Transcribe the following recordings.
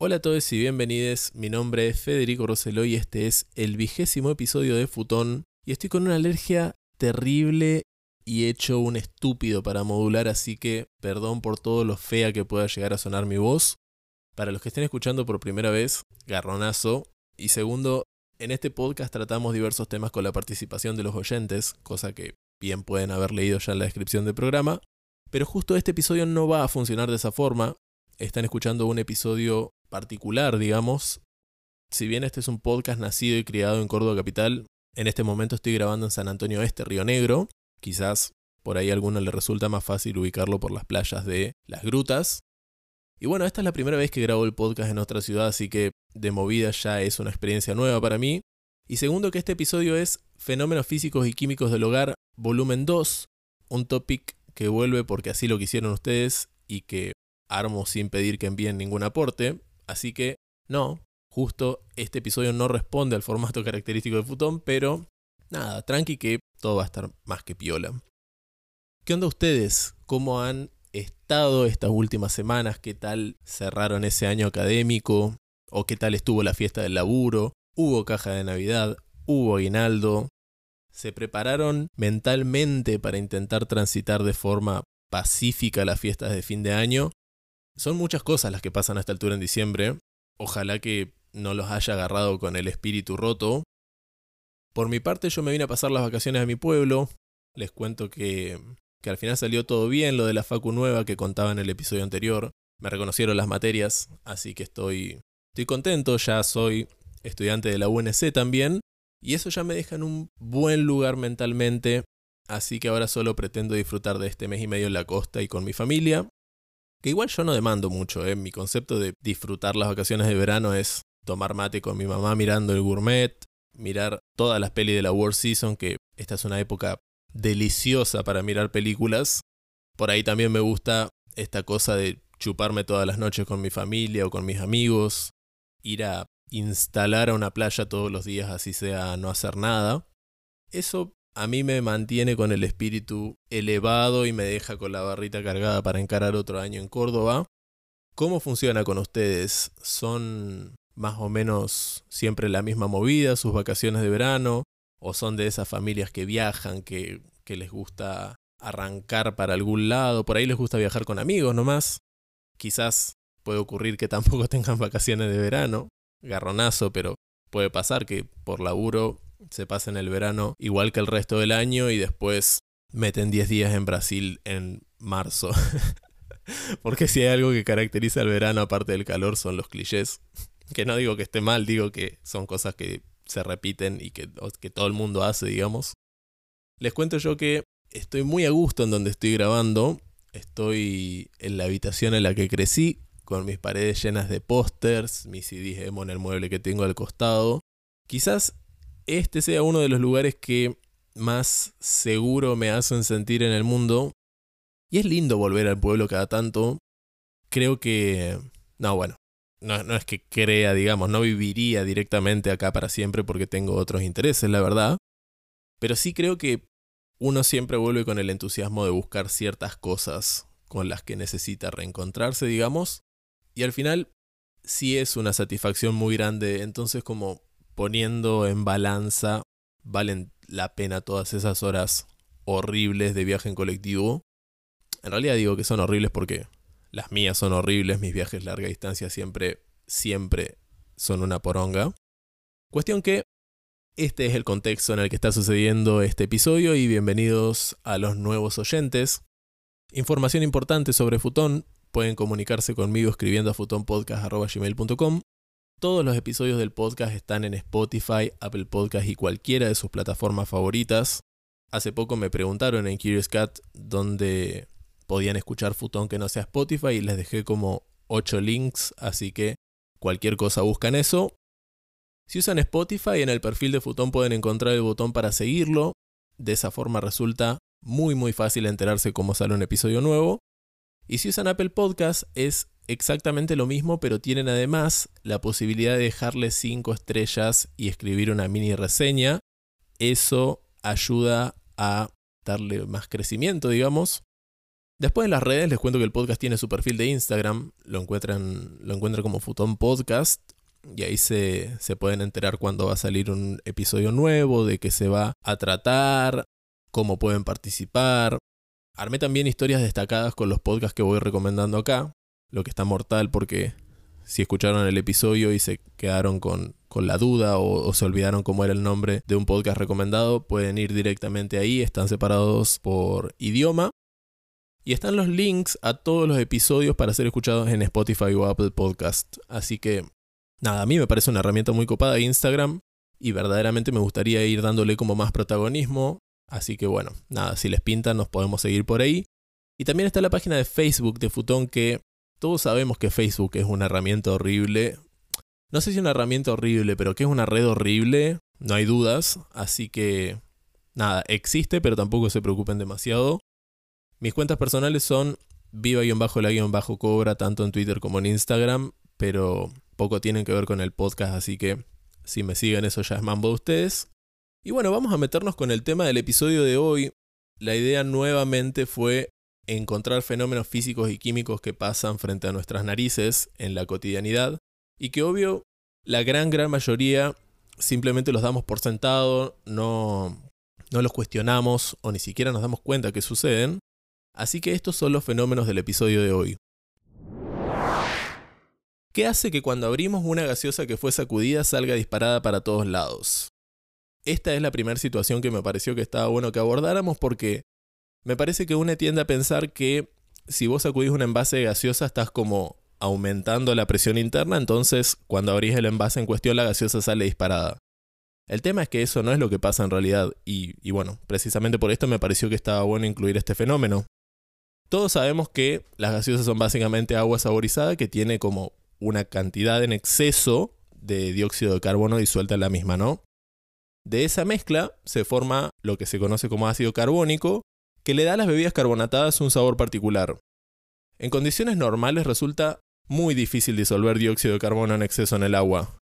Hola a todos y bienvenidos. Mi nombre es Federico Rosselló y este es el vigésimo episodio de Futón. Y estoy con una alergia terrible y hecho un estúpido para modular, así que perdón por todo lo fea que pueda llegar a sonar mi voz. Para los que estén escuchando por primera vez, garronazo. Y segundo, en este podcast tratamos diversos temas con la participación de los oyentes, cosa que bien pueden haber leído ya en la descripción del programa. Pero justo este episodio no va a funcionar de esa forma. Están escuchando un episodio particular, digamos. Si bien este es un podcast nacido y criado en Córdoba Capital, en este momento estoy grabando en San Antonio Este, Río Negro. Quizás por ahí a alguno le resulta más fácil ubicarlo por las playas de Las Grutas. Y bueno, esta es la primera vez que grabo el podcast en otra ciudad, así que de movida ya es una experiencia nueva para mí. Y segundo que este episodio es Fenómenos Físicos y Químicos del Hogar, volumen 2, un topic que vuelve porque así lo quisieron ustedes y que armo sin pedir que envíen ningún aporte. Así que no, justo este episodio no responde al formato característico de Futón, pero nada, tranqui que todo va a estar más que piola. ¿Qué onda ustedes? ¿Cómo han estado estas últimas semanas? ¿Qué tal cerraron ese año académico? ¿O qué tal estuvo la fiesta del laburo? ¿Hubo caja de Navidad? ¿Hubo aguinaldo? ¿Se prepararon mentalmente para intentar transitar de forma pacífica las fiestas de fin de año? Son muchas cosas las que pasan a esta altura en diciembre. Ojalá que no los haya agarrado con el espíritu roto. Por mi parte yo me vine a pasar las vacaciones a mi pueblo. Les cuento que, que al final salió todo bien lo de la Facu nueva que contaba en el episodio anterior. Me reconocieron las materias, así que estoy, estoy contento. Ya soy estudiante de la UNC también. Y eso ya me deja en un buen lugar mentalmente. Así que ahora solo pretendo disfrutar de este mes y medio en la costa y con mi familia. Que igual yo no demando mucho, ¿eh? Mi concepto de disfrutar las vacaciones de verano es tomar mate con mi mamá mirando el gourmet, mirar todas las pelis de la World Season, que esta es una época deliciosa para mirar películas. Por ahí también me gusta esta cosa de chuparme todas las noches con mi familia o con mis amigos, ir a instalar a una playa todos los días así sea no hacer nada. Eso a mí me mantiene con el espíritu elevado y me deja con la barrita cargada para encarar otro año en Córdoba. ¿Cómo funciona con ustedes? ¿Son más o menos siempre la misma movida, sus vacaciones de verano? ¿O son de esas familias que viajan, que, que les gusta arrancar para algún lado? Por ahí les gusta viajar con amigos nomás. Quizás puede ocurrir que tampoco tengan vacaciones de verano. Garronazo, pero puede pasar que por laburo se pasen el verano igual que el resto del año y después meten 10 días en Brasil en marzo. Porque si hay algo que caracteriza el verano aparte del calor son los clichés. Que no digo que esté mal, digo que son cosas que se repiten y que, que todo el mundo hace, digamos. Les cuento yo que estoy muy a gusto en donde estoy grabando. Estoy en la habitación en la que crecí, con mis paredes llenas de pósters, mis CDs emo en el mueble que tengo al costado. Quizás este sea uno de los lugares que más seguro me hacen sentir en el mundo. Y es lindo volver al pueblo cada tanto. Creo que... No, bueno. No, no es que crea, digamos, no viviría directamente acá para siempre porque tengo otros intereses, la verdad. Pero sí creo que uno siempre vuelve con el entusiasmo de buscar ciertas cosas con las que necesita reencontrarse, digamos. Y al final sí es una satisfacción muy grande. Entonces como poniendo en balanza, valen la pena todas esas horas horribles de viaje en colectivo. En realidad digo que son horribles porque las mías son horribles, mis viajes larga distancia siempre, siempre son una poronga. Cuestión que este es el contexto en el que está sucediendo este episodio y bienvenidos a los nuevos oyentes. Información importante sobre Futón, pueden comunicarse conmigo escribiendo a futonpodcast.gmail.com todos los episodios del podcast están en Spotify, Apple Podcast y cualquiera de sus plataformas favoritas. Hace poco me preguntaron en Curious Cat dónde podían escuchar Futón que no sea Spotify y les dejé como 8 links, así que cualquier cosa buscan eso. Si usan Spotify, en el perfil de Futón pueden encontrar el botón para seguirlo. De esa forma resulta muy muy fácil enterarse cómo sale un episodio nuevo. Y si usan Apple Podcast, es exactamente lo mismo, pero tienen además la posibilidad de dejarle 5 estrellas y escribir una mini reseña. Eso ayuda a darle más crecimiento, digamos. Después en las redes les cuento que el podcast tiene su perfil de Instagram, lo encuentran, lo encuentran como Futón Podcast y ahí se, se pueden enterar cuando va a salir un episodio nuevo, de qué se va a tratar, cómo pueden participar. Armé también historias destacadas con los podcasts que voy recomendando acá, lo que está mortal porque si escucharon el episodio y se quedaron con, con la duda o, o, se olvidaron cómo era el nombre de un podcast recomendado, pueden ir directamente ahí, están separados por idioma y están los links a todos los episodios para ser escuchados en Spotify o Apple Podcast. Así que, nada, a mí me parece una herramienta muy copada Instagram y verdaderamente me gustaría ir dándole como más protagonismo. Así que bueno, nada, si les pintan nos podemos seguir por ahí. Y también está la página de Facebook de Futón que todos sabemos que Facebook es una herramienta horrible. No sé si es una herramienta horrible, pero que es una red horrible, no hay dudas. Así que, nada, existe, pero tampoco se preocupen demasiado. Mis cuentas personales son viva-la-cobra tanto en Twitter como en Instagram, pero poco tienen que ver con el podcast, así que si me siguen eso ya es mambo de ustedes. Y bueno, vamos a meternos con el tema del episodio de hoy. La idea nuevamente fue encontrar fenómenos físicos y químicos que pasan frente a nuestras narices en la cotidianidad y que obvio la gran gran mayoría simplemente los damos por sentado, no, no los cuestionamos o ni siquiera nos damos cuenta que suceden. Así que estos son los fenómenos del episodio de hoy. ¿Qué hace que cuando abrimos una gaseosa que fue sacudida salga disparada para todos lados? Esta es la primera situación que me pareció que estaba bueno que abordáramos porque me parece que uno tiende a pensar que si vos sacudís un envase de gaseosa estás como aumentando la presión interna, entonces cuando abrís el envase en cuestión la gaseosa sale disparada. El tema es que eso no es lo que pasa en realidad y, y bueno, precisamente por esto me pareció que estaba bueno incluir este fenómeno. Todos sabemos que las gaseosas son básicamente agua saborizada que tiene como una cantidad en exceso de dióxido de carbono disuelta en la misma, ¿no? De esa mezcla se forma lo que se conoce como ácido carbónico, que le da a las bebidas carbonatadas un sabor particular. En condiciones normales resulta muy difícil disolver dióxido de carbono en exceso en el agua.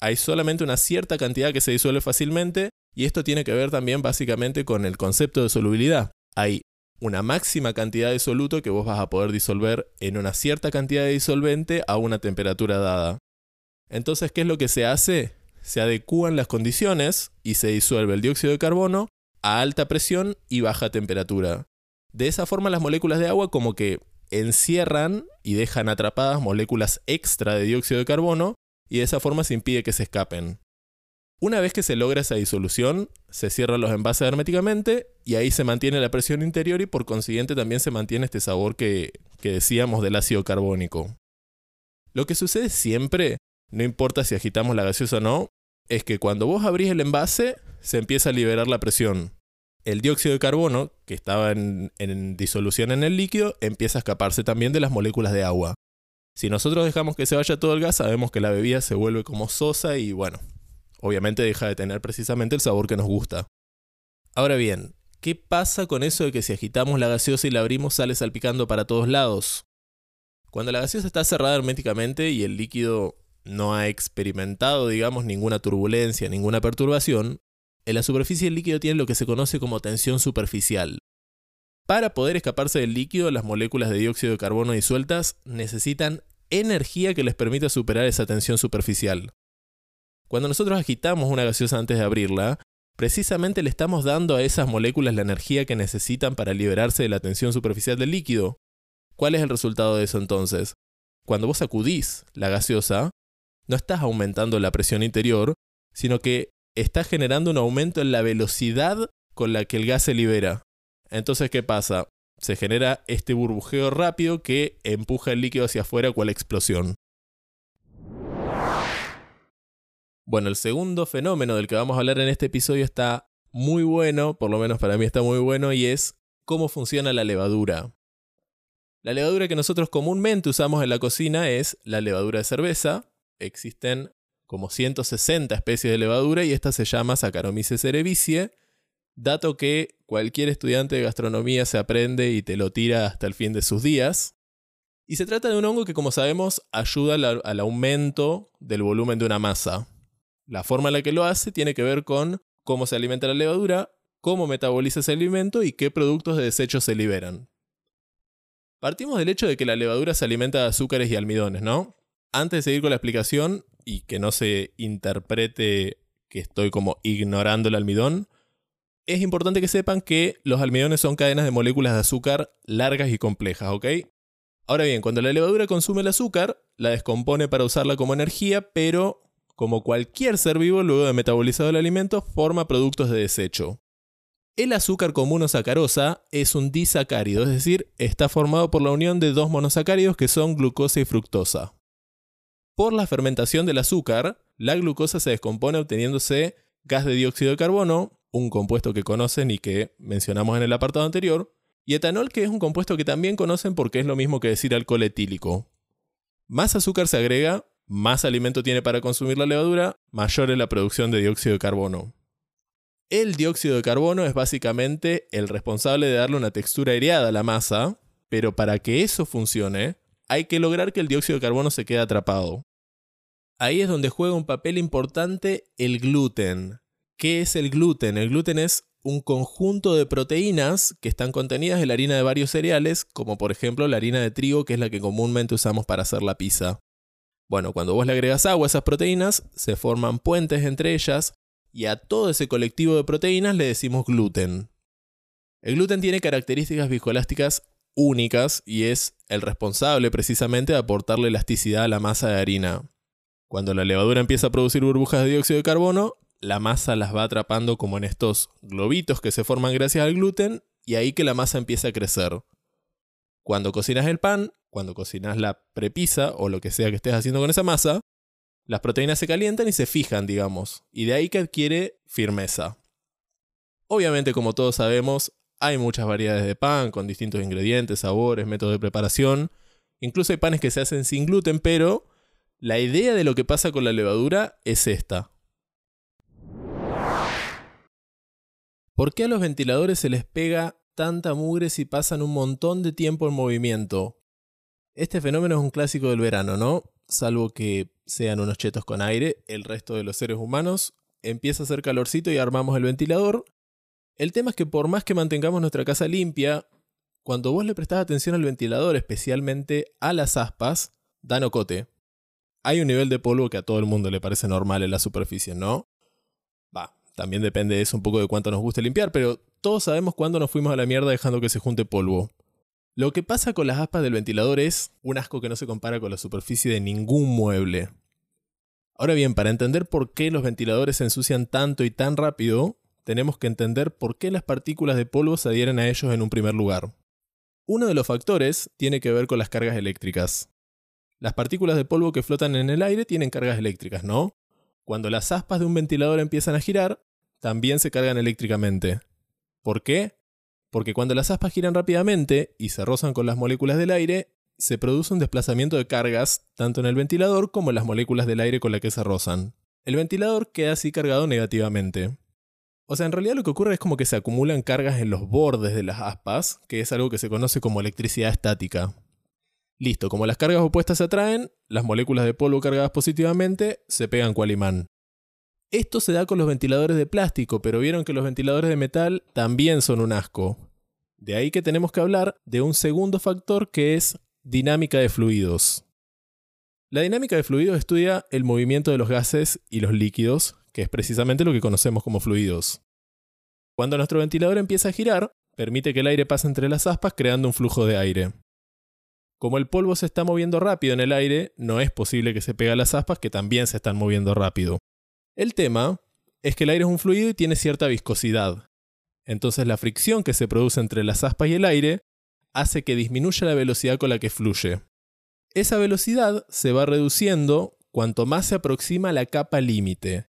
Hay solamente una cierta cantidad que se disuelve fácilmente y esto tiene que ver también básicamente con el concepto de solubilidad. Hay una máxima cantidad de soluto que vos vas a poder disolver en una cierta cantidad de disolvente a una temperatura dada. Entonces, ¿qué es lo que se hace? Se adecúan las condiciones y se disuelve el dióxido de carbono a alta presión y baja temperatura. De esa forma las moléculas de agua como que encierran y dejan atrapadas moléculas extra de dióxido de carbono y de esa forma se impide que se escapen. Una vez que se logra esa disolución, se cierran los envases herméticamente y ahí se mantiene la presión interior y por consiguiente también se mantiene este sabor que, que decíamos del ácido carbónico. Lo que sucede siempre, no importa si agitamos la gaseosa o no, es que cuando vos abrís el envase se empieza a liberar la presión. El dióxido de carbono, que estaba en, en disolución en el líquido, empieza a escaparse también de las moléculas de agua. Si nosotros dejamos que se vaya todo el gas, sabemos que la bebida se vuelve como sosa y bueno, obviamente deja de tener precisamente el sabor que nos gusta. Ahora bien, ¿qué pasa con eso de que si agitamos la gaseosa y la abrimos sale salpicando para todos lados? Cuando la gaseosa está cerrada herméticamente y el líquido no ha experimentado, digamos, ninguna turbulencia, ninguna perturbación, en la superficie el líquido tiene lo que se conoce como tensión superficial. Para poder escaparse del líquido, las moléculas de dióxido de carbono disueltas necesitan energía que les permita superar esa tensión superficial. Cuando nosotros agitamos una gaseosa antes de abrirla, precisamente le estamos dando a esas moléculas la energía que necesitan para liberarse de la tensión superficial del líquido. ¿Cuál es el resultado de eso entonces? Cuando vos sacudís la gaseosa, no estás aumentando la presión interior, sino que estás generando un aumento en la velocidad con la que el gas se libera. Entonces, ¿qué pasa? Se genera este burbujeo rápido que empuja el líquido hacia afuera cual explosión. Bueno, el segundo fenómeno del que vamos a hablar en este episodio está muy bueno, por lo menos para mí está muy bueno, y es cómo funciona la levadura. La levadura que nosotros comúnmente usamos en la cocina es la levadura de cerveza. Existen como 160 especies de levadura y esta se llama Saccharomyces cerevisiae, dato que cualquier estudiante de gastronomía se aprende y te lo tira hasta el fin de sus días. Y se trata de un hongo que, como sabemos, ayuda al aumento del volumen de una masa. La forma en la que lo hace tiene que ver con cómo se alimenta la levadura, cómo metaboliza ese alimento y qué productos de desecho se liberan. Partimos del hecho de que la levadura se alimenta de azúcares y almidones, ¿no? Antes de seguir con la explicación y que no se interprete que estoy como ignorando el almidón, es importante que sepan que los almidones son cadenas de moléculas de azúcar largas y complejas, ¿ok? Ahora bien, cuando la levadura consume el azúcar, la descompone para usarla como energía, pero como cualquier ser vivo, luego de metabolizado el alimento, forma productos de desecho. El azúcar común o sacarosa es un disacárido, es decir, está formado por la unión de dos monosacáridos que son glucosa y fructosa. Por la fermentación del azúcar, la glucosa se descompone obteniéndose gas de dióxido de carbono, un compuesto que conocen y que mencionamos en el apartado anterior, y etanol que es un compuesto que también conocen porque es lo mismo que decir alcohol etílico. Más azúcar se agrega, más alimento tiene para consumir la levadura, mayor es la producción de dióxido de carbono. El dióxido de carbono es básicamente el responsable de darle una textura aireada a la masa, pero para que eso funcione, hay que lograr que el dióxido de carbono se quede atrapado. Ahí es donde juega un papel importante el gluten. ¿Qué es el gluten? El gluten es un conjunto de proteínas que están contenidas en la harina de varios cereales, como por ejemplo la harina de trigo, que es la que comúnmente usamos para hacer la pizza. Bueno, cuando vos le agregas agua a esas proteínas, se forman puentes entre ellas, y a todo ese colectivo de proteínas le decimos gluten. El gluten tiene características viscoelásticas únicas y es el responsable precisamente de aportarle elasticidad a la masa de harina. Cuando la levadura empieza a producir burbujas de dióxido de carbono, la masa las va atrapando como en estos globitos que se forman gracias al gluten y ahí que la masa empieza a crecer. Cuando cocinas el pan, cuando cocinas la prepisa o lo que sea que estés haciendo con esa masa, las proteínas se calientan y se fijan, digamos, y de ahí que adquiere firmeza. Obviamente, como todos sabemos, hay muchas variedades de pan con distintos ingredientes, sabores, métodos de preparación. Incluso hay panes que se hacen sin gluten, pero la idea de lo que pasa con la levadura es esta. ¿Por qué a los ventiladores se les pega tanta mugre si pasan un montón de tiempo en movimiento? Este fenómeno es un clásico del verano, ¿no? Salvo que sean unos chetos con aire, el resto de los seres humanos empieza a hacer calorcito y armamos el ventilador. El tema es que por más que mantengamos nuestra casa limpia, cuando vos le prestás atención al ventilador, especialmente a las aspas, dan ocote hay un nivel de polvo que a todo el mundo le parece normal en la superficie, ¿no? Va, también depende de eso un poco de cuánto nos guste limpiar, pero todos sabemos cuándo nos fuimos a la mierda dejando que se junte polvo. Lo que pasa con las aspas del ventilador es un asco que no se compara con la superficie de ningún mueble. Ahora bien, para entender por qué los ventiladores se ensucian tanto y tan rápido, tenemos que entender por qué las partículas de polvo se adhieren a ellos en un primer lugar. Uno de los factores tiene que ver con las cargas eléctricas. Las partículas de polvo que flotan en el aire tienen cargas eléctricas, ¿no? Cuando las aspas de un ventilador empiezan a girar, también se cargan eléctricamente. ¿Por qué? Porque cuando las aspas giran rápidamente y se rozan con las moléculas del aire, se produce un desplazamiento de cargas tanto en el ventilador como en las moléculas del aire con las que se rozan. El ventilador queda así cargado negativamente. O sea, en realidad lo que ocurre es como que se acumulan cargas en los bordes de las aspas, que es algo que se conoce como electricidad estática. Listo, como las cargas opuestas se atraen, las moléculas de polvo cargadas positivamente se pegan cual imán. Esto se da con los ventiladores de plástico, pero vieron que los ventiladores de metal también son un asco. De ahí que tenemos que hablar de un segundo factor que es dinámica de fluidos. La dinámica de fluidos estudia el movimiento de los gases y los líquidos, que es precisamente lo que conocemos como fluidos. Cuando nuestro ventilador empieza a girar, permite que el aire pase entre las aspas creando un flujo de aire. Como el polvo se está moviendo rápido en el aire, no es posible que se pegue a las aspas que también se están moviendo rápido. El tema es que el aire es un fluido y tiene cierta viscosidad. Entonces la fricción que se produce entre las aspas y el aire hace que disminuya la velocidad con la que fluye. Esa velocidad se va reduciendo cuanto más se aproxima a la capa límite.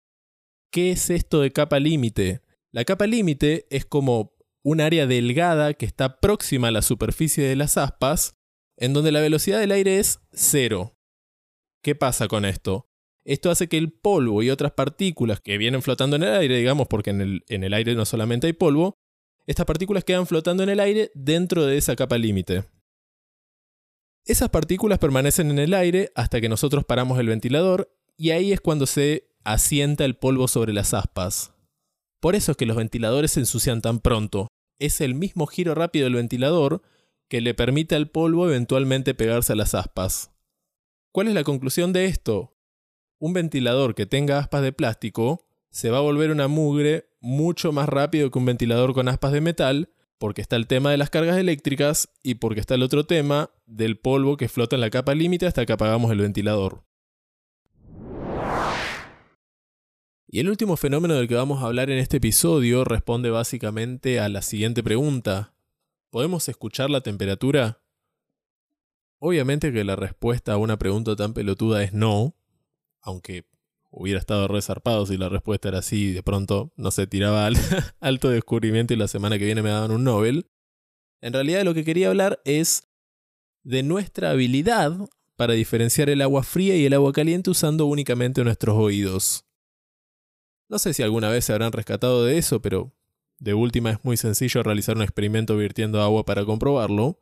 ¿Qué es esto de capa límite? La capa límite es como un área delgada que está próxima a la superficie de las aspas en donde la velocidad del aire es cero. ¿Qué pasa con esto? Esto hace que el polvo y otras partículas que vienen flotando en el aire, digamos, porque en el, en el aire no solamente hay polvo, estas partículas quedan flotando en el aire dentro de esa capa límite. Esas partículas permanecen en el aire hasta que nosotros paramos el ventilador y ahí es cuando se asienta el polvo sobre las aspas. Por eso es que los ventiladores se ensucian tan pronto. Es el mismo giro rápido del ventilador que le permite al polvo eventualmente pegarse a las aspas. ¿Cuál es la conclusión de esto? Un ventilador que tenga aspas de plástico se va a volver una mugre mucho más rápido que un ventilador con aspas de metal, porque está el tema de las cargas eléctricas y porque está el otro tema del polvo que flota en la capa límite hasta que apagamos el ventilador. Y el último fenómeno del que vamos a hablar en este episodio responde básicamente a la siguiente pregunta. ¿Podemos escuchar la temperatura? Obviamente que la respuesta a una pregunta tan pelotuda es no, aunque hubiera estado resarpado si la respuesta era sí y de pronto, no se tiraba al alto descubrimiento y la semana que viene me daban un Nobel. En realidad lo que quería hablar es de nuestra habilidad para diferenciar el agua fría y el agua caliente usando únicamente nuestros oídos. No sé si alguna vez se habrán rescatado de eso, pero de última es muy sencillo realizar un experimento virtiendo agua para comprobarlo.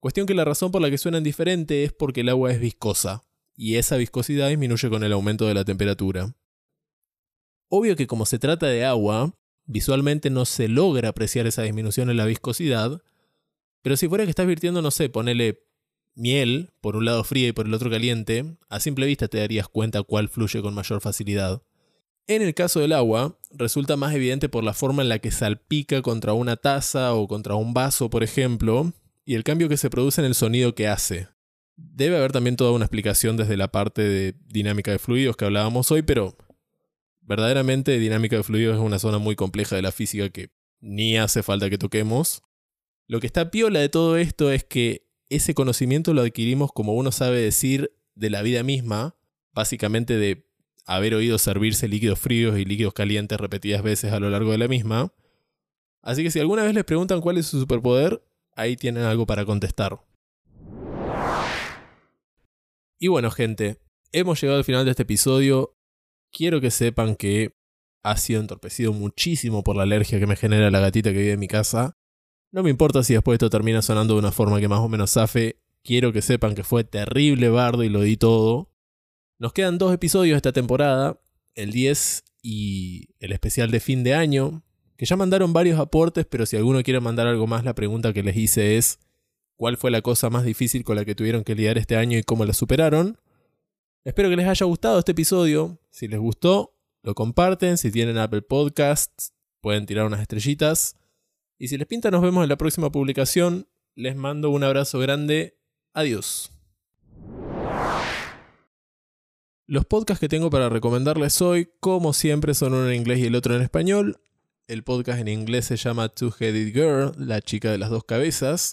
Cuestión que la razón por la que suenan diferente es porque el agua es viscosa, y esa viscosidad disminuye con el aumento de la temperatura. Obvio que como se trata de agua, visualmente no se logra apreciar esa disminución en la viscosidad, pero si fuera que estás virtiendo, no sé, ponele miel, por un lado fría y por el otro caliente, a simple vista te darías cuenta cuál fluye con mayor facilidad. En el caso del agua, resulta más evidente por la forma en la que salpica contra una taza o contra un vaso, por ejemplo, y el cambio que se produce en el sonido que hace. Debe haber también toda una explicación desde la parte de dinámica de fluidos que hablábamos hoy, pero verdaderamente dinámica de fluidos es una zona muy compleja de la física que ni hace falta que toquemos. Lo que está piola de todo esto es que ese conocimiento lo adquirimos como uno sabe decir de la vida misma, básicamente de haber oído servirse líquidos fríos y líquidos calientes repetidas veces a lo largo de la misma. Así que si alguna vez les preguntan cuál es su superpoder, ahí tienen algo para contestar. Y bueno, gente, hemos llegado al final de este episodio. Quiero que sepan que ha sido entorpecido muchísimo por la alergia que me genera la gatita que vive en mi casa. No me importa si después esto termina sonando de una forma que más o menos zafe. Quiero que sepan que fue terrible bardo y lo di todo. Nos quedan dos episodios esta temporada, el 10 y el especial de fin de año, que ya mandaron varios aportes, pero si alguno quiere mandar algo más, la pregunta que les hice es, ¿cuál fue la cosa más difícil con la que tuvieron que lidiar este año y cómo la superaron? Espero que les haya gustado este episodio. Si les gustó, lo comparten. Si tienen Apple Podcasts, pueden tirar unas estrellitas. Y si les pinta, nos vemos en la próxima publicación. Les mando un abrazo grande. Adiós. Los podcasts que tengo para recomendarles hoy, como siempre, son uno en inglés y el otro en español. El podcast en inglés se llama Two-Headed Girl, la chica de las dos cabezas.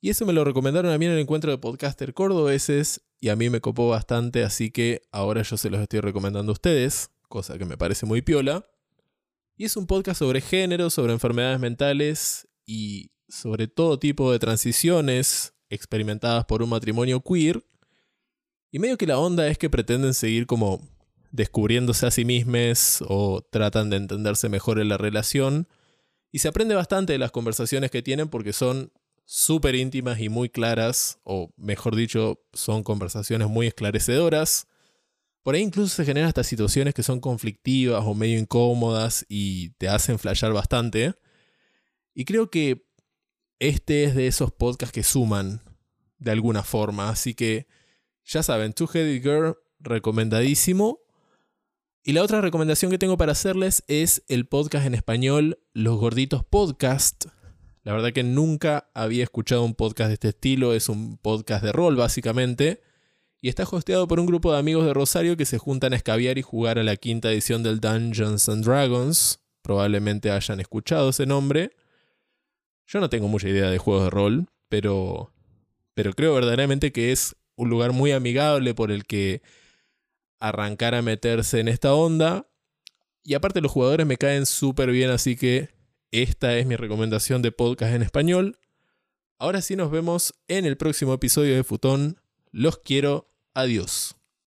Y eso me lo recomendaron a mí en el encuentro de podcaster cordobeses y a mí me copó bastante, así que ahora yo se los estoy recomendando a ustedes, cosa que me parece muy piola. Y es un podcast sobre género, sobre enfermedades mentales y sobre todo tipo de transiciones experimentadas por un matrimonio queer y medio que la onda es que pretenden seguir como descubriéndose a sí mismos o tratan de entenderse mejor en la relación. Y se aprende bastante de las conversaciones que tienen porque son súper íntimas y muy claras, o mejor dicho, son conversaciones muy esclarecedoras. Por ahí incluso se generan hasta situaciones que son conflictivas o medio incómodas y te hacen flashear bastante. Y creo que este es de esos podcasts que suman de alguna forma, así que ya saben, Two Headed Girl, recomendadísimo. Y la otra recomendación que tengo para hacerles es el podcast en español Los Gorditos Podcast. La verdad que nunca había escuchado un podcast de este estilo, es un podcast de rol básicamente. Y está hosteado por un grupo de amigos de Rosario que se juntan a escabiar y jugar a la quinta edición del Dungeons and Dragons. Probablemente hayan escuchado ese nombre. Yo no tengo mucha idea de juegos de rol, pero, pero creo verdaderamente que es un lugar muy amigable por el que arrancar a meterse en esta onda. Y aparte los jugadores me caen súper bien, así que esta es mi recomendación de podcast en español. Ahora sí nos vemos en el próximo episodio de Futón. Los quiero. Adiós.